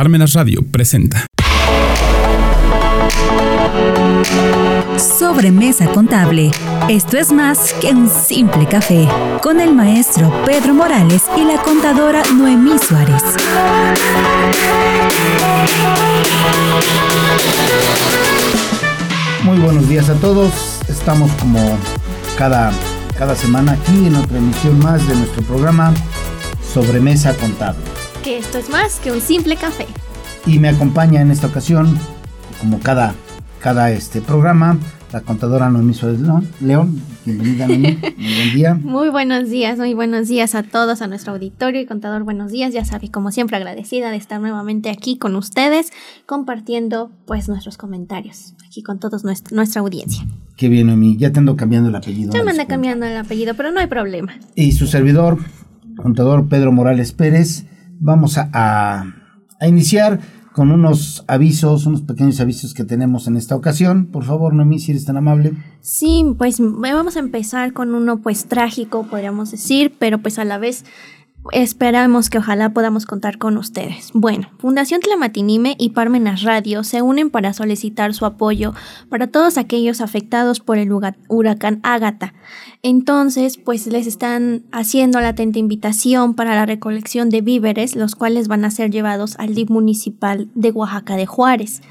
Parmenas Radio presenta. Sobremesa contable. Esto es más que un simple café. Con el maestro Pedro Morales y la contadora Noemí Suárez. Muy buenos días a todos. Estamos como cada, cada semana aquí en otra emisión más de nuestro programa Sobremesa Contable. Que esto es más que un simple café. Y me acompaña en esta ocasión, como cada, cada este programa, la contadora Noemí Suárez León. Bienvenida, Noemí. Muy buen día. Muy buenos días, muy buenos días a todos, a nuestro auditorio y contador, buenos días. Ya sabe, como siempre, agradecida de estar nuevamente aquí con ustedes, compartiendo pues nuestros comentarios, aquí con todos nuestra, nuestra audiencia. Qué bien, Noemí. Ya te ando cambiando el apellido. Ya me anda cambiando el apellido, pero no hay problema. Y su servidor, contador Pedro Morales Pérez, vamos a, a, iniciar con unos avisos, unos pequeños avisos que tenemos en esta ocasión. Por favor, Noemí, si eres tan amable. Sí, pues vamos a empezar con uno pues trágico, podríamos decir, pero pues a la vez Esperamos que ojalá podamos contar con ustedes. Bueno, Fundación Tlamatinime y Parmenas Radio se unen para solicitar su apoyo para todos aquellos afectados por el huracán Ágata. Entonces, pues les están haciendo la atenta invitación para la recolección de víveres, los cuales van a ser llevados al DIP municipal de Oaxaca de Juárez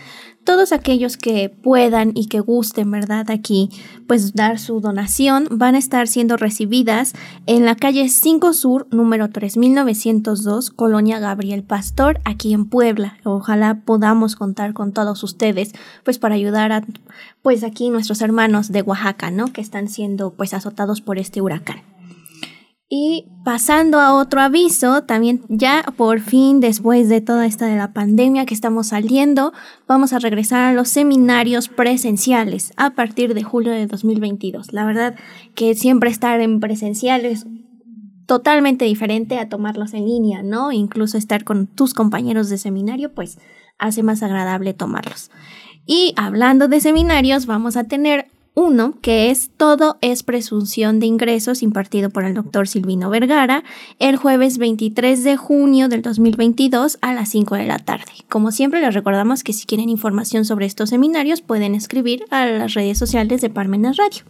todos aquellos que puedan y que gusten, ¿verdad? Aquí, pues dar su donación van a estar siendo recibidas en la calle 5 Sur, número 3902, Colonia Gabriel Pastor, aquí en Puebla. Ojalá podamos contar con todos ustedes, pues para ayudar a, pues aquí nuestros hermanos de Oaxaca, ¿no? Que están siendo, pues, azotados por este huracán. Y pasando a otro aviso, también ya por fin después de toda esta de la pandemia que estamos saliendo, vamos a regresar a los seminarios presenciales a partir de julio de 2022. La verdad que siempre estar en presencial es totalmente diferente a tomarlos en línea, ¿no? Incluso estar con tus compañeros de seminario, pues hace más agradable tomarlos. Y hablando de seminarios, vamos a tener uno, que es Todo es presunción de ingresos, impartido por el doctor Silvino Vergara, el jueves 23 de junio del 2022 a las 5 de la tarde. Como siempre, les recordamos que si quieren información sobre estos seminarios, pueden escribir a las redes sociales de Parmenas Radio.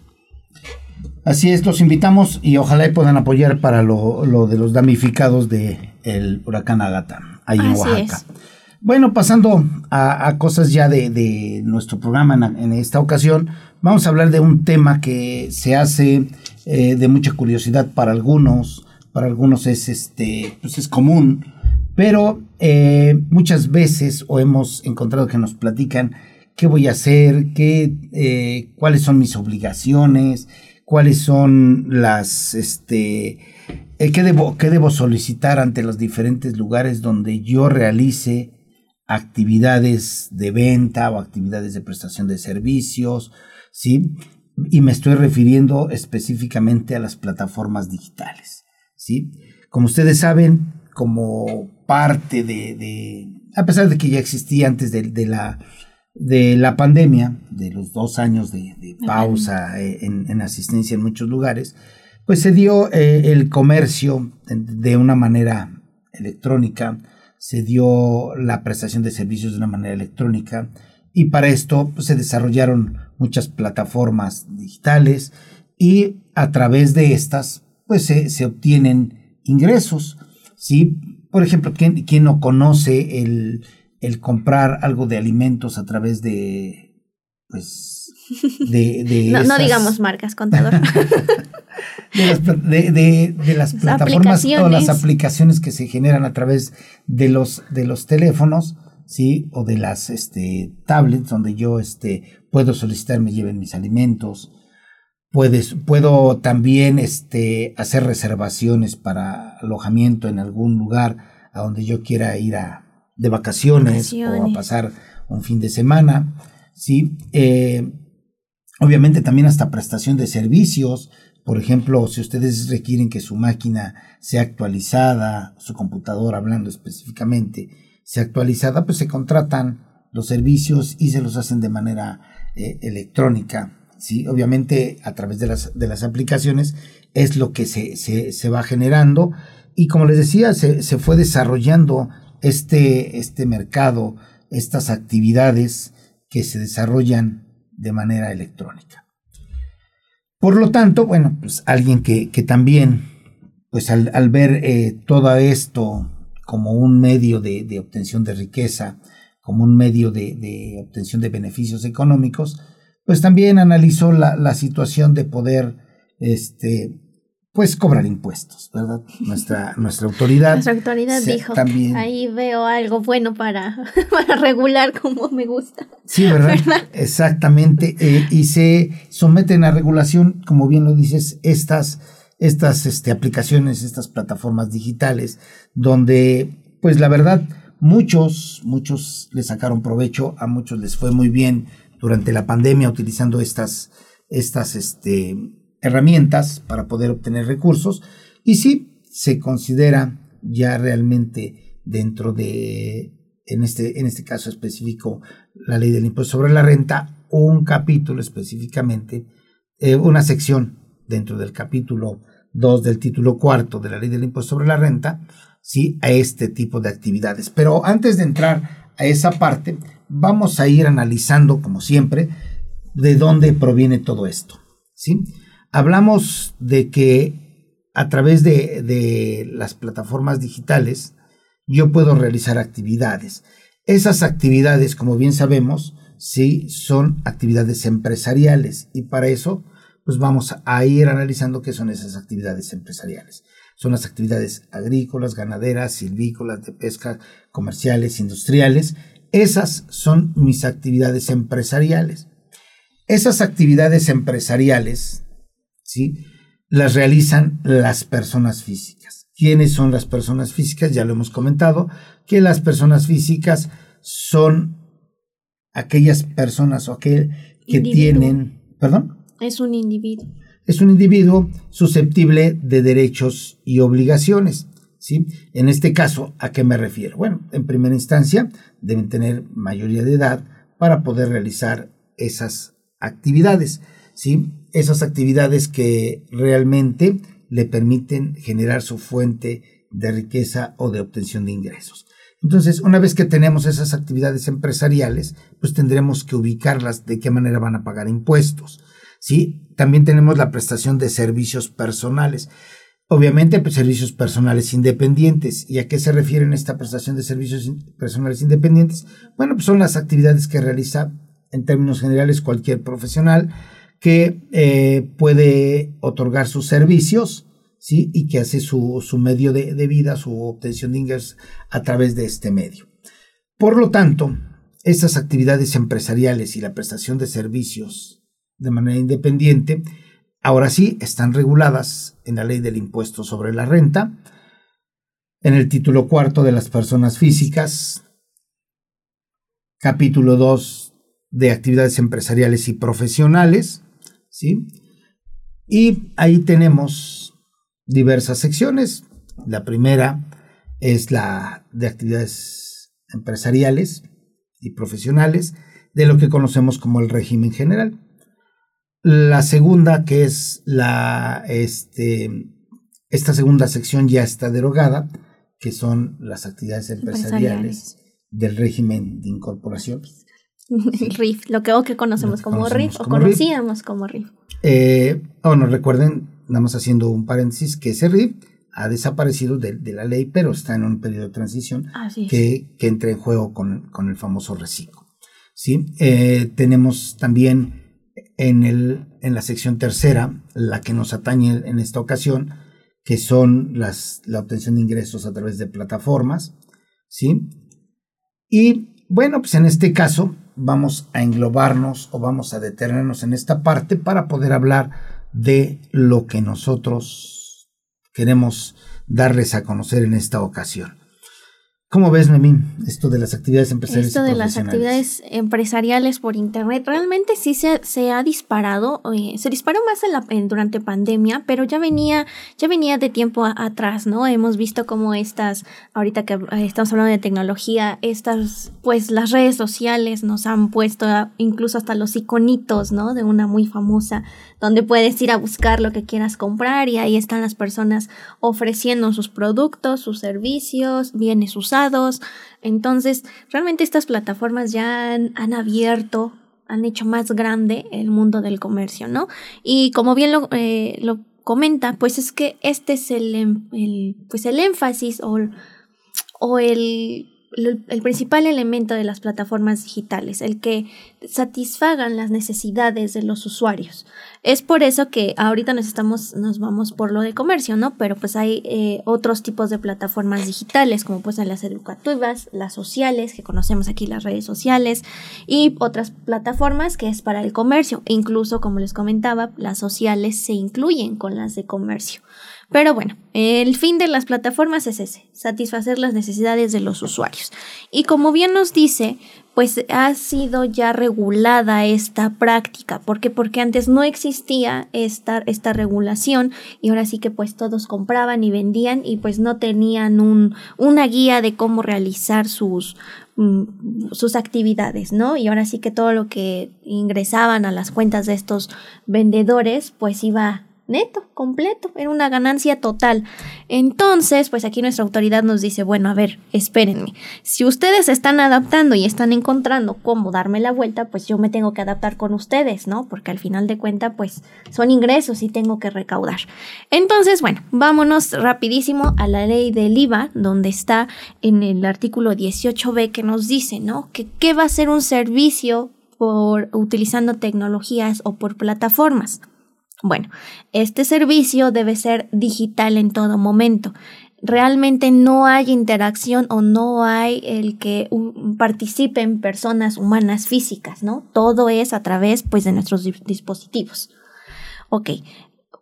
Así es, los invitamos y ojalá puedan apoyar para lo, de los damnificados del el huracán Agata, ahí en Oaxaca. Bueno, pasando a, cosas ya de, nuestro programa en, esta ocasión, vamos a hablar de un tema que se hace eh, de mucha curiosidad para algunos, para algunos es, este, pues es común, pero eh, muchas veces o hemos encontrado que nos platican qué voy a hacer, qué, eh, cuáles son mis obligaciones, cuáles son las, este, qué, debo, qué debo solicitar ante los diferentes lugares donde yo realice actividades de venta o actividades de prestación de servicios, ¿sí? Y me estoy refiriendo específicamente a las plataformas digitales, ¿sí? Como ustedes saben, como parte de, a pesar de que ya existía antes de, la, de la pandemia, de los dos años de, pausa eh, en, asistencia en muchos lugares, pues se dio eh, el comercio de una manera electrónica, se dio la prestación de servicios de una manera electrónica y para esto pues, se desarrollaron muchas plataformas digitales y a través de estas pues se, obtienen ingresos. ¿sí? Por ejemplo, ¿quién, quién no conoce el, el, comprar algo de alimentos a través de pues de, no, no, digamos marcas, contador. de las, plataformas o las aplicaciones que se generan a través de los, de los teléfonos, ¿sí? O de las este, tablets donde yo este, puedo solicitar me lleven mis alimentos. Puedes, puedo también este, hacer reservaciones para alojamiento en algún lugar a donde yo quiera ir a, de vacaciones, o a pasar un fin de semana. ¿sí? Eh, Obviamente también hasta prestación de servicios. Por ejemplo, si ustedes requieren que su máquina sea actualizada, su computadora hablando específicamente, sea actualizada, pues se contratan los servicios y se los hacen de manera eh, electrónica. ¿sí? Obviamente a través de las, de las aplicaciones es lo que se, se, se va generando y como les decía, se, se fue desarrollando este, este mercado, estas actividades que se desarrollan de manera electrónica. Por lo tanto, bueno, pues alguien que, también, pues al, ver eh, todo esto como un medio de, obtención de riqueza, como un medio de, obtención de beneficios económicos, pues también analizó la, la situación de poder este, pues cobrar impuestos, ¿verdad? Nuestra, nuestra autoridad. Nuestra autoridad dijo, también, ahí veo algo bueno para, para regular como me gusta. Sí, ¿verdad? Exactamente. Eh, y se someten a regulación, como bien lo dices, estas, estas este, aplicaciones, estas plataformas digitales, donde, pues la verdad, muchos, muchos le sacaron provecho, a muchos les fue muy bien durante la pandemia utilizando estas, estas, este, herramientas para poder obtener recursos. Y si se considera ya realmente dentro de, en este, en este caso específico, la ley del impuesto sobre la renta, un capítulo específicamente, eh, una sección dentro del capítulo 2 del título cuarto de la ley del impuesto sobre la renta, sí, a este tipo de actividades. Pero antes de entrar a esa parte, vamos a ir analizando, como siempre, de dónde proviene todo esto, ¿sí? Hablamos de que a través de, las plataformas digitales yo puedo realizar actividades. Esas actividades, como bien sabemos, sí son actividades empresariales y para eso pues vamos a ir analizando qué son esas actividades empresariales. Son las actividades agrícolas, ganaderas, silvícolas, de pesca, comerciales, industriales. Esas son mis actividades empresariales. Esas actividades empresariales ¿sí? Las realizan las personas físicas. ¿Quiénes son las personas físicas? Ya lo hemos comentado, que las personas físicas son aquellas personas o aquel que tienen, perdón. Es un individuo. Es un individuo susceptible de derechos y obligaciones. ¿sí? En este caso, ¿a qué me refiero? Bueno, en primera instancia, deben tener mayoría de edad para poder realizar esas actividades. ¿sí? esas actividades que realmente le permiten generar su fuente de riqueza o de obtención de ingresos. Entonces, una vez que tenemos esas actividades empresariales, pues tendremos que ubicarlas de qué manera van a pagar impuestos. ¿Sí? También tenemos la prestación de servicios personales. Obviamente, pues, servicios personales independientes. ¿Y a qué se refiere esta prestación de servicios personales independientes? Bueno, pues son las actividades que realiza en términos generales cualquier profesional que eh, puede otorgar sus servicios, ¿sí? Y que hace su, medio de, de, vida, su obtención de ingresos a través de este medio. Por lo tanto, estas actividades empresariales y la prestación de servicios de manera independiente, ahora sí están reguladas en la ley del impuesto sobre la renta, en el título cuarto de las personas físicas, capítulo 2 de actividades empresariales y profesionales, ¿sí? Y ahí tenemos diversas secciones. La primera es la de actividades empresariales y profesionales de lo que conocemos como el régimen general. La segunda, que es la, este, esta segunda sección ya está derogada, que son las actividades empresariales, del régimen de incorporación el RIF, lo que, que conocemos como RIF o conocíamos como RIF. Eh, bueno, recuerden, estamos haciendo un paréntesis, que ese RIF ha desaparecido de, la ley, pero está en un periodo de transición que, que, entra en juego con, el famoso reciclo. ¿sí? Eh, tenemos también en, el, en la sección tercera, la que nos atañe en esta ocasión, que son las, la obtención de ingresos a través de plataformas. ¿sí? Y bueno, pues en este caso vamos a englobarnos o vamos a detenernos en esta parte para poder hablar de lo que nosotros queremos darles a conocer en esta ocasión. ¿Cómo ves, Memín, esto de las actividades empresariales? Esto de las actividades empresariales por Internet realmente sí se, se ha disparado, eh, se disparó más en la, durante pandemia, pero ya venía, ya venía de tiempo atrás, ¿no? Hemos visto cómo estas, ahorita que eh, estamos hablando de tecnología, estas pues las redes sociales nos han puesto incluso hasta los iconitos, ¿no? De una muy famosa, donde puedes ir a buscar lo que quieras comprar y ahí están las personas ofreciendo sus productos, sus servicios, bienes usados. Entonces, realmente estas plataformas ya han, abierto han hecho más grande el mundo del comercio, ¿no? Y como bien lo, eh, lo comenta, pues es que este es el, em, el pues el énfasis o, o el el principal elemento de las plataformas digitales, el que satisfagan las necesidades de los usuarios. Es por eso que ahorita nos estamos, nos vamos por lo de comercio, ¿no? Pero pues hay eh, otros tipos de plataformas digitales, como pues las educativas, las sociales, que conocemos aquí las redes sociales, y otras plataformas que es para el comercio. Incluso, como les comentaba, las sociales se incluyen con las de comercio. Pero bueno, el fin de las plataformas es ese, satisfacer las necesidades de los usuarios. Y como bien nos dice, pues ha sido ya regulada esta práctica. ¿Por qué? Porque antes no existía esta, esta regulación y ahora sí que pues todos compraban y vendían y pues no tenían un, una guía de cómo realizar sus, mm, sus actividades, ¿no? Y ahora sí que todo lo que ingresaban a las cuentas de estos vendedores pues iba neto, completo, era una ganancia total. Entonces, pues aquí nuestra autoridad nos dice, bueno, a ver, espérenme, si ustedes están adaptando y están encontrando cómo darme la vuelta, pues yo me tengo que adaptar con ustedes, ¿no? Porque al final de cuentas, pues son ingresos y tengo que recaudar. Entonces, bueno, vámonos rapidísimo a la ley del IVA, donde está en el artículo 18b que nos dice, ¿no? Que qué va a ser un servicio por utilizando tecnologías o por plataformas. Bueno, este servicio debe ser digital en todo momento. Realmente no hay interacción o no hay el que participen personas humanas físicas, ¿no? Todo es a través pues de nuestros dispositivos. Ok,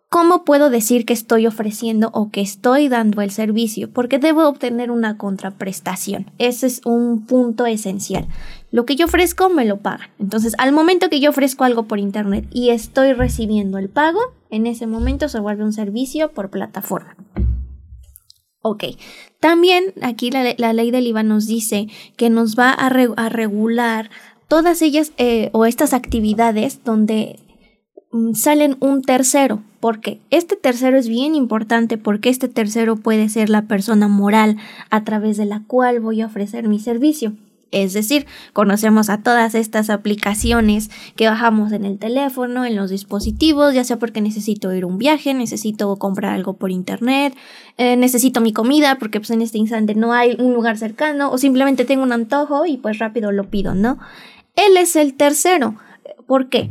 ¿Cómo puedo decir que estoy ofreciendo o que estoy dando el servicio? Porque debo obtener una contraprestación. Ese es un punto esencial. Lo que yo ofrezco me lo pagan. Entonces, al momento que yo ofrezco algo por internet y estoy recibiendo el pago, en ese momento se vuelve un servicio por plataforma. Ok, también aquí la, ley del IVA nos dice que nos va a, regular todas ellas eh, o estas actividades donde mm, salen un tercero porque este tercero es bien importante porque este tercero puede ser la persona moral a través de la cual voy a ofrecer mi servicio. Es decir, conocemos a todas estas aplicaciones que bajamos en el teléfono, en los dispositivos, ya sea porque necesito ir a un viaje, necesito comprar algo por internet, eh, necesito mi comida porque pues en este instante no hay un lugar cercano o simplemente tengo un antojo y pues rápido lo pido, ¿no? Él es el tercero. ¿Por qué?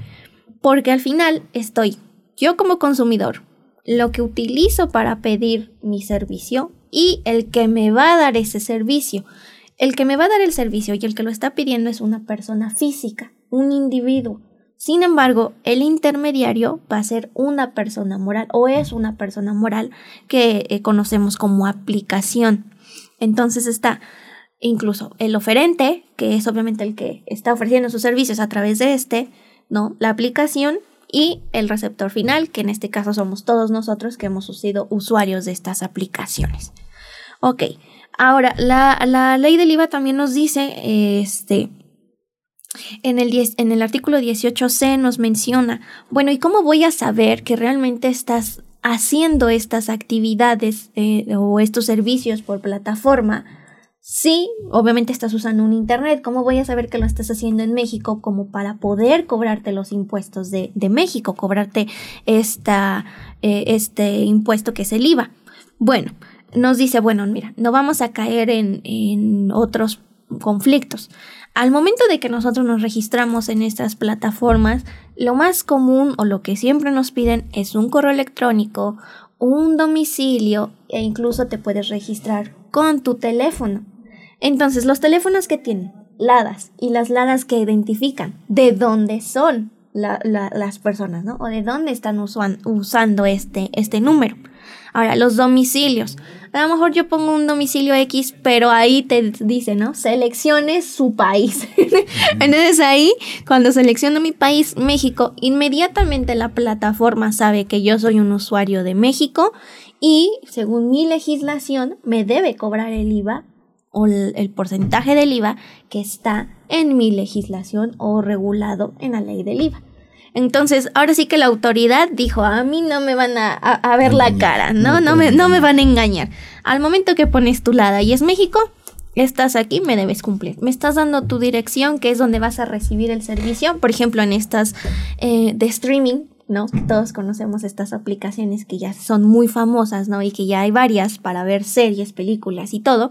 Porque al final estoy yo como consumidor, lo que utilizo para pedir mi servicio y el que me va a dar ese servicio. El que me va a dar el servicio y el que lo está pidiendo es una persona física, un individuo. Sin embargo, el intermediario va a ser una persona moral o es una persona moral que eh, conocemos como aplicación. Entonces está incluso el oferente, que es obviamente el que está ofreciendo sus servicios a través de este, ¿no? La aplicación y el receptor final, que en este caso somos todos nosotros que hemos sido usuarios de estas aplicaciones. Ok, ahora la, ley del IVA también nos dice, este, en el, en el artículo 18c nos menciona, bueno, ¿y cómo voy a saber que realmente estás haciendo estas actividades eh, o estos servicios por plataforma? Sí, obviamente estás usando un Internet. ¿Cómo voy a saber que lo estás haciendo en México como para poder cobrarte los impuestos de, México, cobrarte esta, eh, este impuesto que es el IVA? Bueno, nos dice, bueno, mira, no vamos a caer en, en otros conflictos. Al momento de que nosotros nos registramos en estas plataformas, lo más común o lo que siempre nos piden es un correo electrónico, un domicilio e incluso te puedes registrar con tu teléfono. Entonces, los teléfonos que tienen LADAS y las LADAS que identifican de dónde son las personas, ¿no? O de dónde están usando este, este número. Ahora, los domicilios. A lo mejor yo pongo un domicilio X, pero ahí te dice, ¿no? Seleccione su país. Entonces ahí, cuando selecciono mi país, México, inmediatamente la plataforma sabe que yo soy un usuario de México y, según mi legislación, me debe cobrar el IVA o el, porcentaje del IVA que está en mi legislación o regulado en la ley del IVA. Entonces, ahora sí que la autoridad dijo, a mí no me van a, ver la cara, ¿no? No me, no me van a engañar. Al momento que pones tu lada y es México, estás aquí, me debes cumplir. Me estás dando tu dirección, que es donde vas a recibir el servicio. Por ejemplo, en estas eh, de streaming, ¿no? Todos conocemos estas aplicaciones que ya son muy famosas, ¿no? Y que ya hay varias para ver series, películas y todo.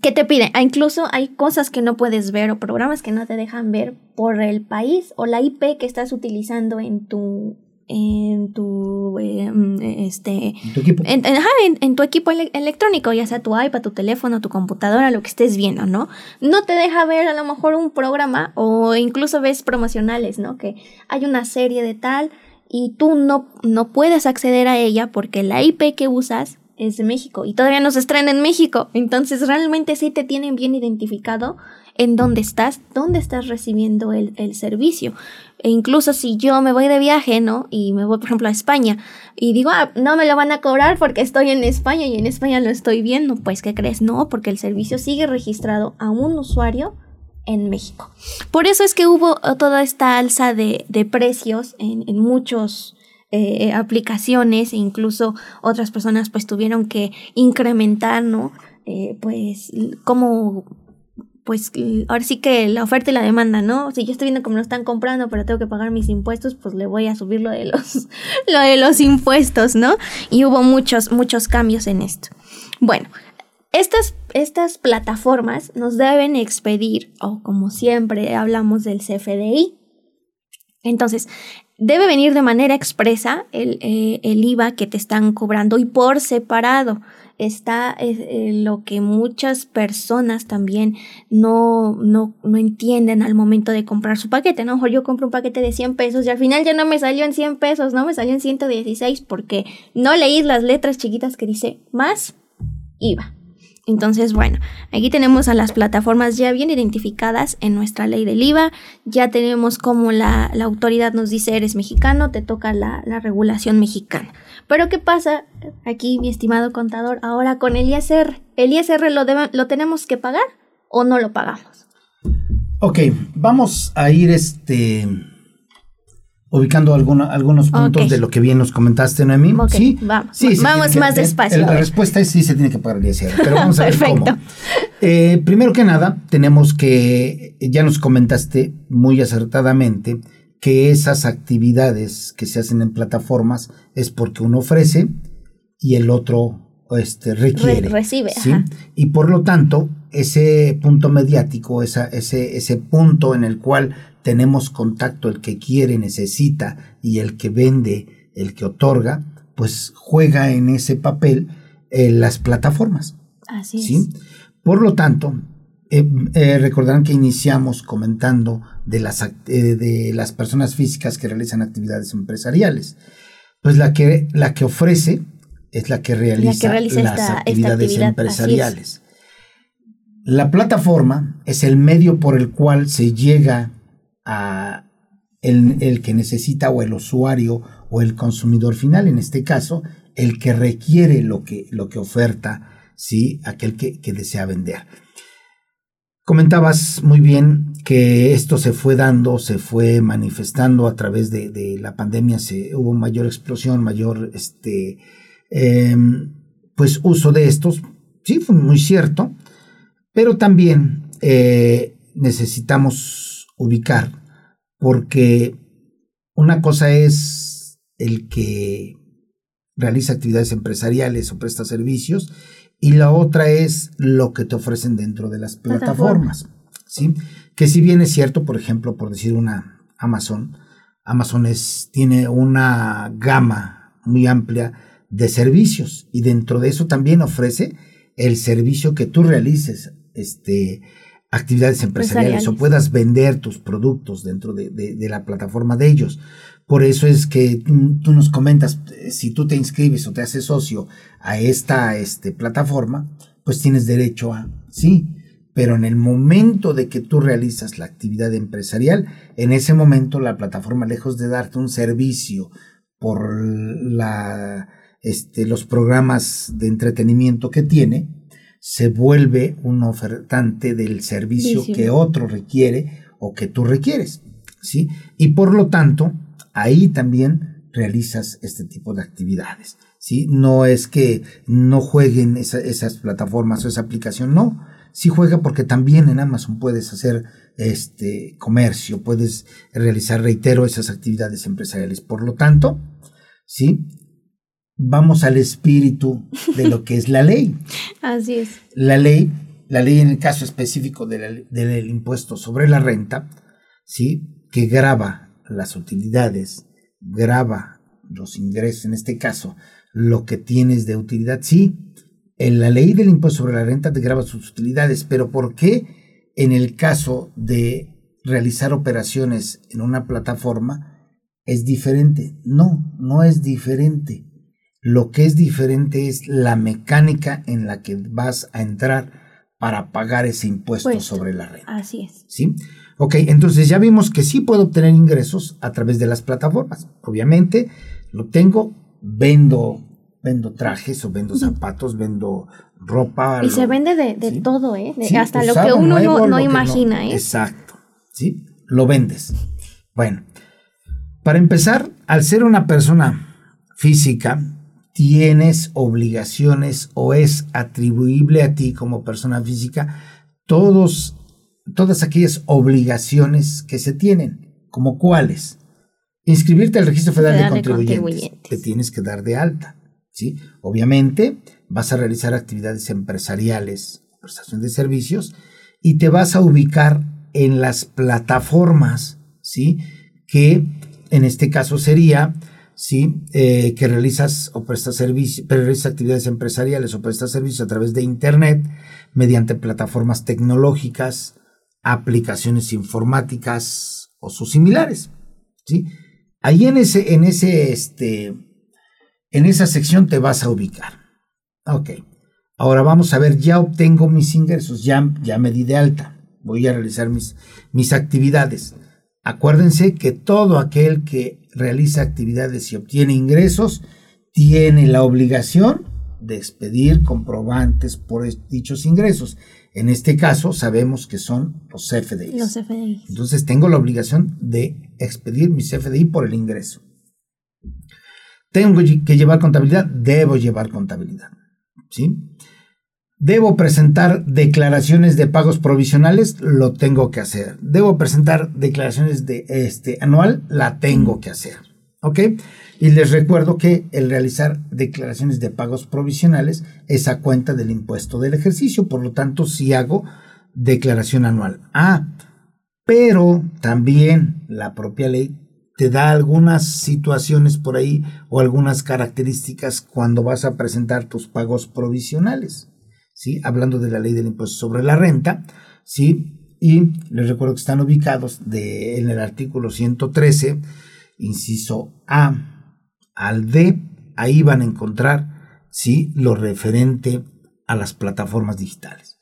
¿Qué te piden? Ah, incluso hay cosas que no puedes ver o programas que no te dejan ver por el país o la IP que estás utilizando en tu en tu em, este ¿En tu equipo. en, tu equipo electrónico ya sea tu iPad tu teléfono tu computadora lo que estés viendo no no te deja ver a lo mejor un programa o incluso ves promocionales no que hay una serie de tal y tú no no puedes acceder a ella porque la IP que usas es de México y todavía no se estrena en México entonces realmente sí te tienen bien identificado en dónde estás, dónde estás recibiendo el, el, servicio. E incluso si yo me voy de viaje, ¿no? Y me voy, por ejemplo, a España y digo, ah, no me lo van a cobrar porque estoy en España y en España lo estoy viendo. Pues, ¿qué crees? No, porque el servicio sigue registrado a un usuario en México. Por eso es que hubo toda esta alza de, de precios en, en muchos eh, aplicaciones e incluso otras personas pues tuvieron que incrementar, ¿no? Eh, pues como pues ahora sí que la oferta y la demanda, ¿no? Si yo estoy viendo cómo lo están comprando, pero tengo que pagar mis impuestos, pues le voy a subir lo de los, lo de los impuestos, ¿no? Y hubo muchos, muchos cambios en esto. Bueno, estas, estas plataformas nos deben expedir, o como siempre hablamos del CFDI. Entonces, debe venir de manera expresa el, eh, el IVA que te están cobrando y por separado está eh, lo que muchas personas también no, no, no entienden al momento de comprar su paquete, ¿no? Yo compro un paquete de 100 pesos y al final ya no me salió en 100 pesos, no me salió en 116 porque no leí las letras chiquitas que dice más IVA. Entonces, bueno, aquí tenemos a las plataformas ya bien identificadas en nuestra ley del IVA, ya tenemos como la, autoridad nos dice eres mexicano, te toca la, regulación mexicana. Pero ¿qué pasa aquí, mi estimado contador, ahora con el ISR? ¿El ISR lo, lo tenemos que pagar o no lo pagamos? Ok, vamos a ir este ubicando algunos puntos de lo que bien nos comentaste, Noemí. sí, vamos, vamos más despacio. la respuesta es sí, se tiene que pagar el ISR, pero vamos a ver cómo. Eh, primero que nada, tenemos que, ya nos comentaste muy acertadamente, que esas actividades que se hacen en plataformas es porque uno ofrece y el otro este, requiere. recibe. ¿sí? Y por lo tanto, ese punto mediático, esa, ese, ese punto en el cual tenemos contacto, el que quiere, necesita y el que vende, el que otorga, pues juega en ese papel en las plataformas. Así ¿sí? Por lo tanto, eh, eh, recordarán que iniciamos comentando de las, eh, de las personas físicas que realizan actividades empresariales. Pues la que, la que ofrece es la que realiza, las actividades empresariales. La plataforma es el medio por el cual se llega a el, que necesita o el usuario o el consumidor final, en este caso, el que requiere lo que, lo que oferta, ¿sí? aquel que, desea vender. Comentabas muy bien que esto se fue dando, se fue manifestando a través de, la pandemia, se, hubo mayor explosión, mayor este, em, pues uso de estos, sí, fue muy cierto, pero también eh, necesitamos ubicar, porque una cosa es el que realiza actividades empresariales o presta servicios y la otra es lo que te ofrecen dentro de las plataformas, ¿sí? Que si bien es cierto, por ejemplo, por decir una Amazon, Amazon tiene una gama muy amplia de servicios y dentro de eso también ofrece el servicio que tú realices este, actividades empresariales, o puedas vender tus productos dentro de, la plataforma de ellos. Por eso es que tú, nos comentas, si tú te inscribes o te haces socio a esta este, plataforma, pues tienes derecho a, sí, pero en el momento de que tú realizas la actividad empresarial, en ese momento la plataforma, lejos de darte un servicio por la, este, los programas de entretenimiento que tiene, se vuelve un ofertante del servicio que otro requiere o que tú requieres, ¿sí? Y por lo tanto, ahí también realizas este tipo de actividades, ¿sí? No es que no jueguen esas plataformas o esa aplicación, no, sí juega porque también en Amazon puedes hacer este comercio, puedes realizar, reitero, esas actividades empresariales. Por lo tanto, ¿sí? Vamos al espíritu de lo que es la ley. Así es. La ley, la ley en el caso específico del impuesto sobre la renta, ¿sí? Que graba las utilidades, graba los ingresos, en este caso, lo que tienes de utilidad, sí, en la ley del impuesto sobre la renta te graba sus utilidades, pero ¿por qué en el caso de realizar operaciones en una plataforma es diferente? No, no es diferente. Lo que es diferente es la mecánica en la que vas a entrar para pagar ese impuesto sobre la renta. Así es. ¿Sí? Ok, entonces ya vimos que sí puedo obtener ingresos a través de las plataformas. Obviamente lo tengo, vendo vendo trajes o vendo zapatos, vendo ropa. Y se vende de, todo, ¿eh? hasta lo que uno no, imagina, ¿eh? Exacto, ¿sí? Lo vendes. Bueno, para empezar, al ser una persona física, tienes obligaciones o es atribuible a ti como persona física todos, todas aquellas obligaciones que se tienen, como cuáles. Inscribirte al Registro Federal, de, contribuyentes. Te tienes que dar de alta ¿sí? Obviamente vas a realizar actividades empresariales, prestación de servicios, y te vas a ubicar en las plataformas, ¿sí? Que en este caso sería, ¿sí? Eh, que realizas o prestas servicios, realizas actividades empresariales o prestas servicios a través de Internet mediante plataformas tecnológicas, aplicaciones informáticas o sus similares, ¿sí? Ahí en ese, en ese, este, en esa sección te vas a ubicar. Ok. Ahora vamos a ver, ya obtengo mis ingresos, ya, ya me di de alta, voy a realizar mis, mis actividades. Acuérdense que todo aquel que realiza actividades y obtiene ingresos tiene la obligación de expedir comprobantes por dichos ingresos. En este caso sabemos que son los CFDI. Los. Entonces tengo la obligación de expedir mi CFDI por el ingreso. Tengo que llevar contabilidad, debo llevar contabilidad. ¿Sí? Debo presentar declaraciones de pagos provisionales, lo tengo que hacer. Debo presentar declaraciones de este anual, la tengo que hacer. ¿Ok? Y les recuerdo que el realizar declaraciones de pagos provisionales es a cuenta del impuesto del ejercicio, por lo tanto, si hago declaración anual. Ah, pero también la propia ley te da algunas situaciones por ahí o algunas características cuando vas a presentar tus pagos provisionales, ¿sí? Hablando de la ley del impuesto sobre la renta, ¿sí? Y les recuerdo que están ubicados de, en el artículo 113, inciso A al D, ahí van a encontrar, ¿sí? Lo referente a las plataformas digitales.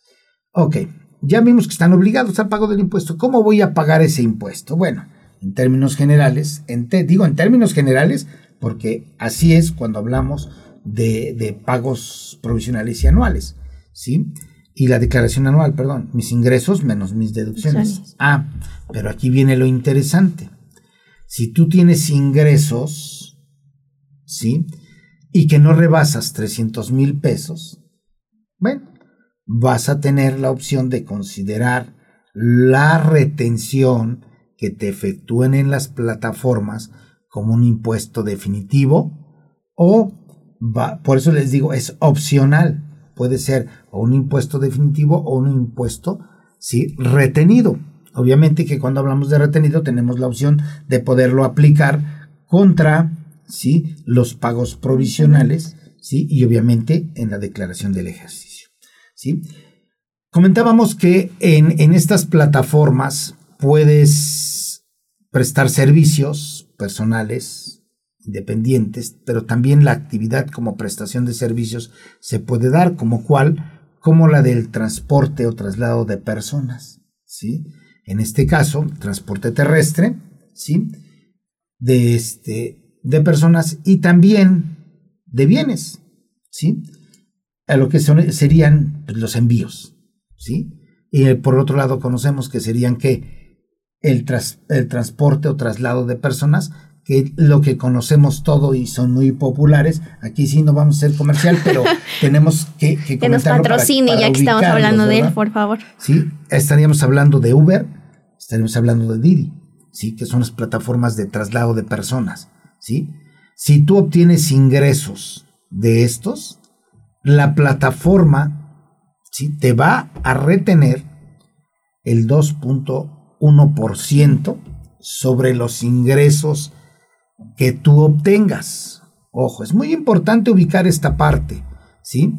Ok, ya vimos que están obligados al pago del impuesto. ¿Cómo voy a pagar ese impuesto? Bueno, en términos generales, en digo en términos generales porque así es cuando hablamos de, pagos provisionales y anuales, ¿sí? Y la declaración anual, perdón, mis ingresos menos mis deducciones. Ah, pero aquí viene lo interesante. Si tú tienes ingresos, ¿sí? Y que no rebasas 300 mil pesos, bueno, vas a tener la opción de considerar la retención que te efectúen en las plataformas como un impuesto definitivo o va, por eso les digo, es opcional. Puede ser un impuesto definitivo o un impuesto ¿sí? retenido. Obviamente que cuando hablamos de retenido tenemos la opción de poderlo aplicar contra ¿sí? los pagos provisionales ¿sí? y obviamente en la declaración del ejercicio. ¿sí? Comentábamos que en, en estas plataformas puedes prestar servicios personales, independientes, pero también la actividad como prestación de servicios se puede dar como cual, como la del transporte o traslado de personas, ¿sí? En este caso, transporte terrestre, ¿sí? De, este, de personas y también de bienes, ¿sí? a lo que serían pues, los envíos, ¿sí? Y por otro lado conocemos que serían que el, el transporte o traslado de personas, que lo que conocemos todo y son muy populares. Aquí sí no vamos a ser comercial, pero tenemos que que, que nos patrocine ya que estamos hablando de él, por favor. Sí, estaríamos hablando de Uber, estaríamos hablando de Didi, sí, que son las plataformas de traslado de personas, sí. Si tú obtienes ingresos de estos, la plataforma ¿sí? te va a retener el 2.1% sobre los ingresos que tú obtengas. Ojo, es muy importante ubicar esta parte, ¿sí?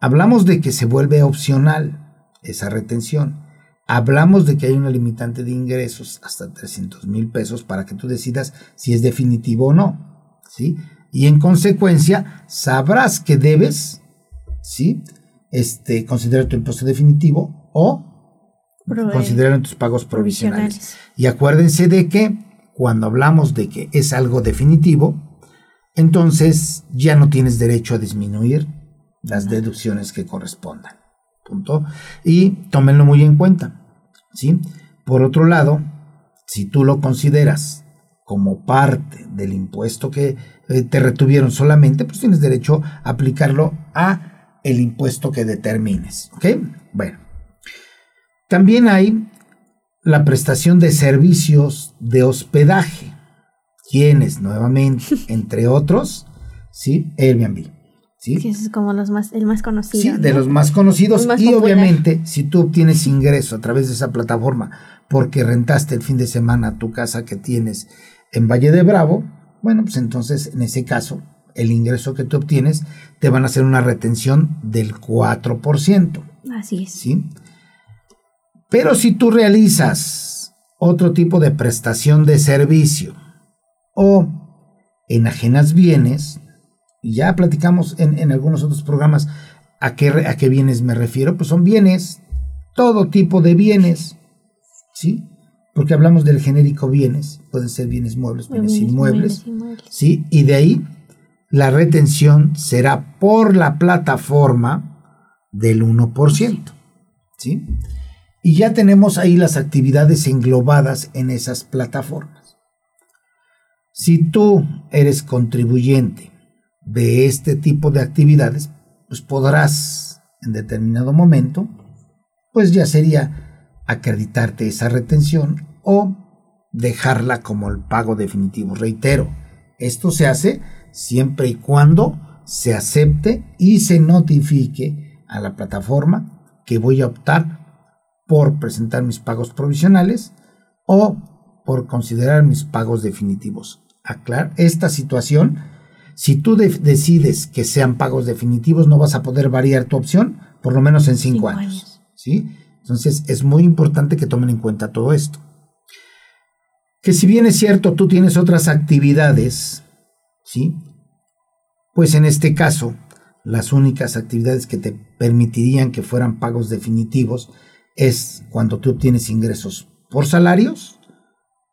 Hablamos de que se vuelve opcional esa retención. Hablamos de que hay una limitante de ingresos hasta 300 mil pesos para que tú decidas si es definitivo o no, ¿sí? Y en consecuencia sabrás que debes ¿sí? Este, considerar tu impuesto definitivo o considerar tus pagos provisionales. Y acuérdense de que cuando hablamos de que es algo definitivo, entonces ya no tienes derecho a disminuir las deducciones que correspondan. Punto. Y tómenlo muy en cuenta. ¿sí? Por otro lado, si tú lo consideras como parte del impuesto que eh, te retuvieron solamente, pues tienes derecho a aplicarlo a el impuesto que determines. ¿Ok? Bueno. También hay la prestación de servicios de hospedaje. ¿Quiénes? Nuevamente, entre otros, ¿sí? Airbnb. ¿sí? Que es como los más, el más conocido. Sí, de los más conocidos. y obviamente, si tú obtienes ingreso a través de esa plataforma porque rentaste el fin de semana tu casa que tienes en Valle de Bravo, bueno, pues entonces en ese caso el ingreso que tú obtienes, te van a hacer una retención del 4%. Así es. ¿sí? Pero si tú realizas otro tipo de prestación de servicio o enajenas bienes, ya platicamos en, algunos otros programas a qué, a qué bienes me refiero, pues son bienes, todo tipo de bienes, ¿sí? Porque hablamos del genérico bienes, pueden ser bienes muebles, bienes, inmuebles, ¿sí? Y de ahí la retención será por la plataforma del 1%. ¿sí? Y ya tenemos ahí las actividades englobadas en esas plataformas. Si tú eres contribuyente de este tipo de actividades, pues podrás en determinado momento, pues ya sería acreditarte esa retención o dejarla como el pago definitivo. Reitero, esto se hace siempre y cuando se acepte y se notifique a la plataforma que voy a optar por presentar mis pagos provisionales o por considerar mis pagos definitivos. Aclar esta situación. Si tú decides que sean pagos definitivos, no vas a poder variar tu opción por lo menos en cinco, años. ¿sí? Entonces es muy importante que tomen en cuenta todo esto. Que si bien es cierto, tú tienes otras actividades ¿sí? Pues en este caso, las únicas actividades que te permitirían que fueran pagos definitivos es cuando tú obtienes ingresos por salarios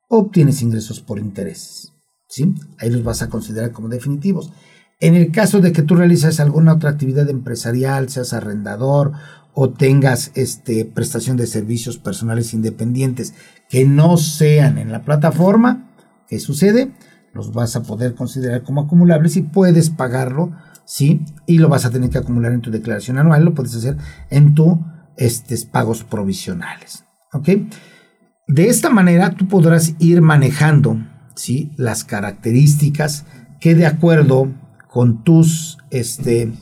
o obtienes ingresos por intereses. ¿sí? Ahí los vas a considerar como definitivos. En el caso de que tú realizas alguna otra actividad empresarial, seas arrendador o tengas este, prestación de servicios personales independientes que no sean en la plataforma, ¿qué sucede? los vas a poder considerar como acumulables y puedes pagarlo, ¿sí? Y lo vas a tener que acumular en tu declaración anual, lo puedes hacer en tus este, pagos provisionales, ¿ok? De esta manera tú podrás ir manejando, ¿sí? Las características que de acuerdo con tus, este,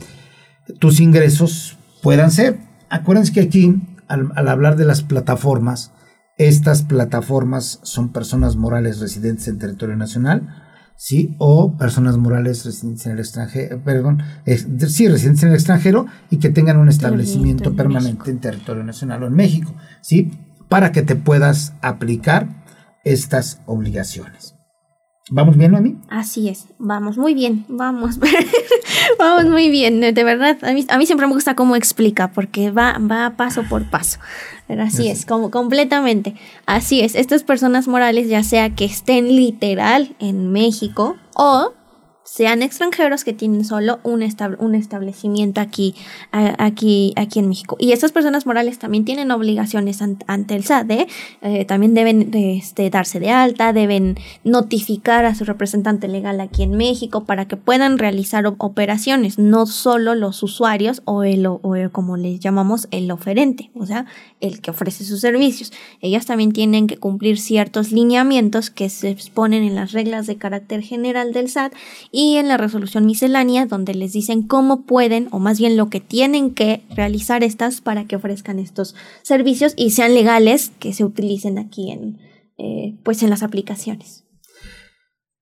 tus ingresos puedan ser. Acuérdense que aquí, al hablar de las plataformas, estas plataformas son personas morales residentes en territorio nacional, ¿sí? O personas morales residentes en el extranjero, perdón, sí, residentes en el extranjero y que tengan un establecimiento permanente en territorio nacional o en México, ¿sí? Para que te puedas aplicar estas obligaciones. ¿Vamos bien, Noemi? Así es, vamos muy bien, vamos, vamos muy bien, de verdad, a mí, a mí siempre me gusta cómo explica, porque va, va paso por paso, pero así es, como completamente, así es, estas personas morales, ya sea que estén literal en México o sean extranjeros que tienen solo un, establecimiento aquí, aquí, aquí en México. Y estas personas morales también tienen obligaciones ante el SAT, ¿eh? Eh, también deben este, darse de alta, deben notificar a su representante legal aquí en México para que puedan realizar operaciones, no solo los usuarios o el, o como les llamamos el oferente, o sea, el que ofrece sus servicios. Ellas también tienen que cumplir ciertos lineamientos que se exponen en las reglas de carácter general del SAT en la resolución miscelánea donde les dicen cómo pueden o más bien lo que tienen que realizar estas para que ofrezcan estos servicios y sean legales que se utilicen aquí en eh, pues en las aplicaciones.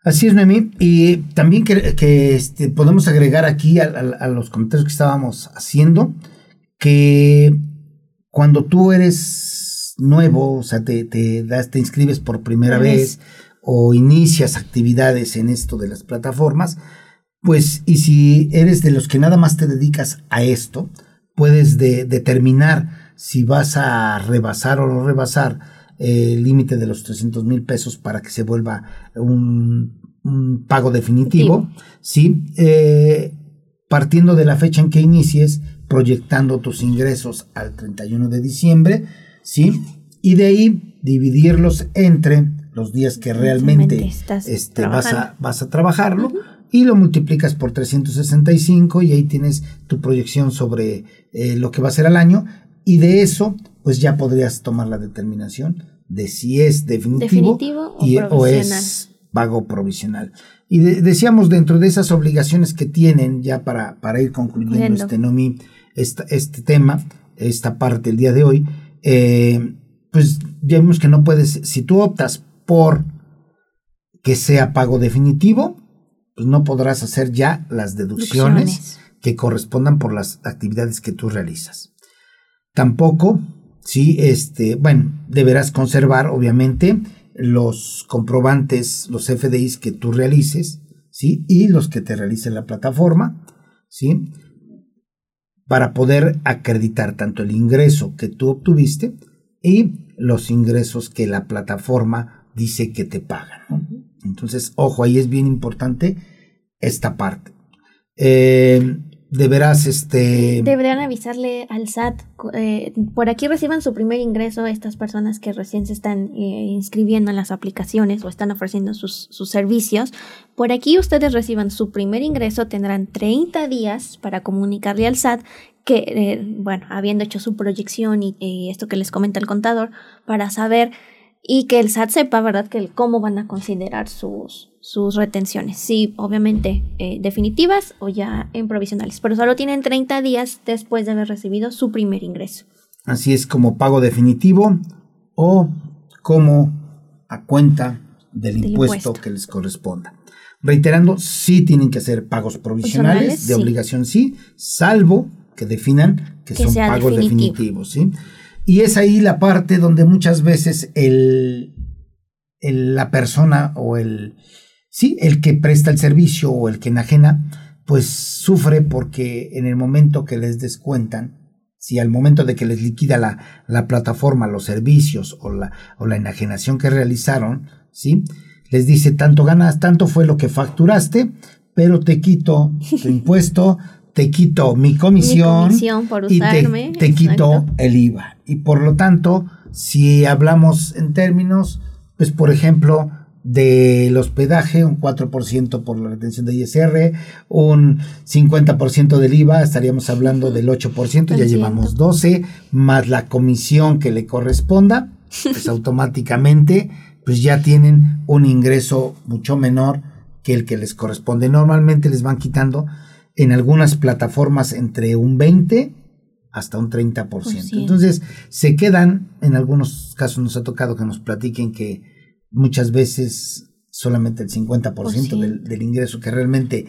Así es, Noemí. Y también que, este, podemos agregar aquí a, los comentarios que estábamos haciendo que cuando tú eres nuevo, o sea, te, te, das, te inscribes por primera vez o inicias actividades en esto de las plataformas, pues y si eres de los que nada más te dedicas a esto, puedes determinar si vas a rebasar o no rebasar el límite de los 300 mil pesos para que se vuelva un, pago definitivo, ¿sí? Eh, partiendo de la fecha en que inicies, proyectando tus ingresos al 31 de diciembre, ¿sí? Y de ahí dividirlos entre los días que realmente este, vas, a, vas a trabajarlo. Y lo multiplicas por 365 y ahí tienes tu proyección sobre eh, lo que va a ser al año. Y de eso, pues ya podrías tomar la determinación de si es definitivo, o, es pago provisional. Y decíamos dentro de esas obligaciones que tienen, ya para, para ir concluyendo este NOMI, este tema, esta parte el día de hoy, eh, pues ya vimos que no puedes, si tú optas por que sea pago definitivo, pues no podrás hacer ya las deducciones, que correspondan por las actividades que tú realizas. Tampoco, sí, este, bueno, deberás conservar, obviamente, los comprobantes, los FDIs que tú realices, ¿sí? Y los que te realice la plataforma, ¿sí? Para poder acreditar tanto el ingreso que tú obtuviste y los ingresos que la plataforma dice que te pagan. Entonces, ojo, ahí es bien importante esta parte. Eh, deberás, este... Deberían avisarle al SAT. Eh, por aquí reciban su primer ingreso estas personas que recién se están eh, inscribiendo en las aplicaciones o están ofreciendo sus, sus, servicios. Por aquí ustedes reciban su primer ingreso, tendrán 30 días para comunicarle al SAT que, bueno, habiendo hecho su proyección y esto que les comenta el contador, para saber y que el SAT sepa, ¿verdad?, que cómo van a considerar sus, sus retenciones. Sí, obviamente eh, definitivas o ya en provisionales, pero solo tienen 30 días después de haber recibido su primer ingreso. Así es como pago definitivo o como a cuenta del, impuesto, que les corresponda. Reiterando, sí tienen que hacer pagos provisionales, de obligación sí, salvo que definan que, son pagos definitivos, ¿sí? Y es ahí la parte donde muchas veces el, la persona o el, sí, el que presta el servicio o el que enajena, pues sufre porque en el momento que les descuentan, si al momento de que les liquida la, la plataforma, los servicios o la, o la enajenación que realizaron, ¿sí? Les dice, tanto ganas, tanto fue lo que facturaste, pero te quito tu impuesto, te quito mi comisión, y te, quito el IVA. Y por lo tanto, si hablamos en términos, pues por ejemplo, del hospedaje, un 4% por la retención de ISR, un 50% del IVA, estaríamos hablando del 8%, ya llevamos 12, más la comisión que le corresponda, pues automáticamente pues ya tienen un ingreso mucho menor que el que les corresponde. Normalmente les van quitando en algunas plataformas entre un 20 hasta un 30%. Entonces, se quedan, en algunos casos nos ha tocado que nos platiquen que muchas veces solamente el 50% del, ingreso que realmente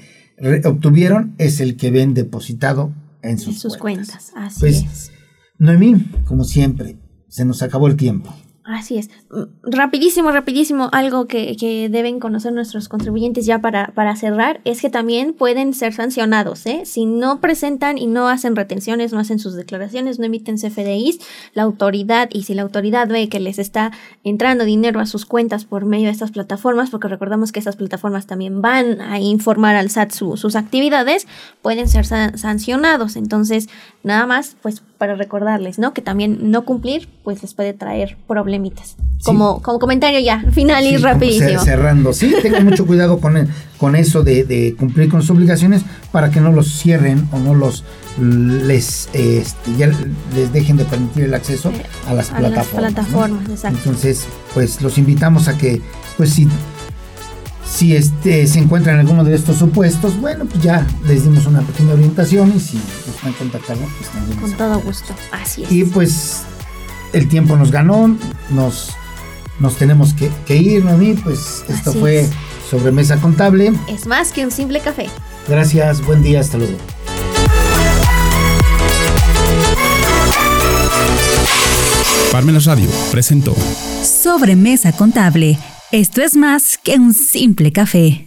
obtuvieron es el que ven depositado en sus, cuentas. Así pues, Noemí, como siempre, se nos acabó el tiempo. Así es. Mm, rapidísimo, rapidísimo, algo que, que deben conocer nuestros contribuyentes ya para, para, cerrar es que también pueden ser sancionados. ¿eh? Si no presentan y no hacen retenciones, no hacen sus declaraciones, no emiten CFDIs, la autoridad, y si la autoridad ve que les está entrando dinero a sus cuentas por medio de estas plataformas, porque recordamos que estas plataformas también van a informar al SAT sus actividades, pueden ser sancionados. Entonces, nada más, pues para recordarles, ¿no? Que también no cumplir, pues les puede traer problemitas. Como, como comentario ya, final y rapidísimo. Cerrando, sí, tengan mucho cuidado con, con eso de, cumplir con sus obligaciones para que no los cierren o no los les este, ya les dejen de permitir el acceso a las plataformas. plataformas exacto. Entonces, pues los invitamos a que, pues si si este, se encuentran en alguno de estos supuestos, bueno, pues ya les dimos una pequeña orientación y si gustan contactarnos, pues también. Con todo gusto, así es. Y pues el tiempo nos ganó, nos, nos tenemos que, ir, ¿no? pues esto fue sobre Mesa Contable. Es más que un simple café. Gracias, buen día, hasta luego. Parmenas Radio presentó Sobre Mesa Contable esto es más que un simple café.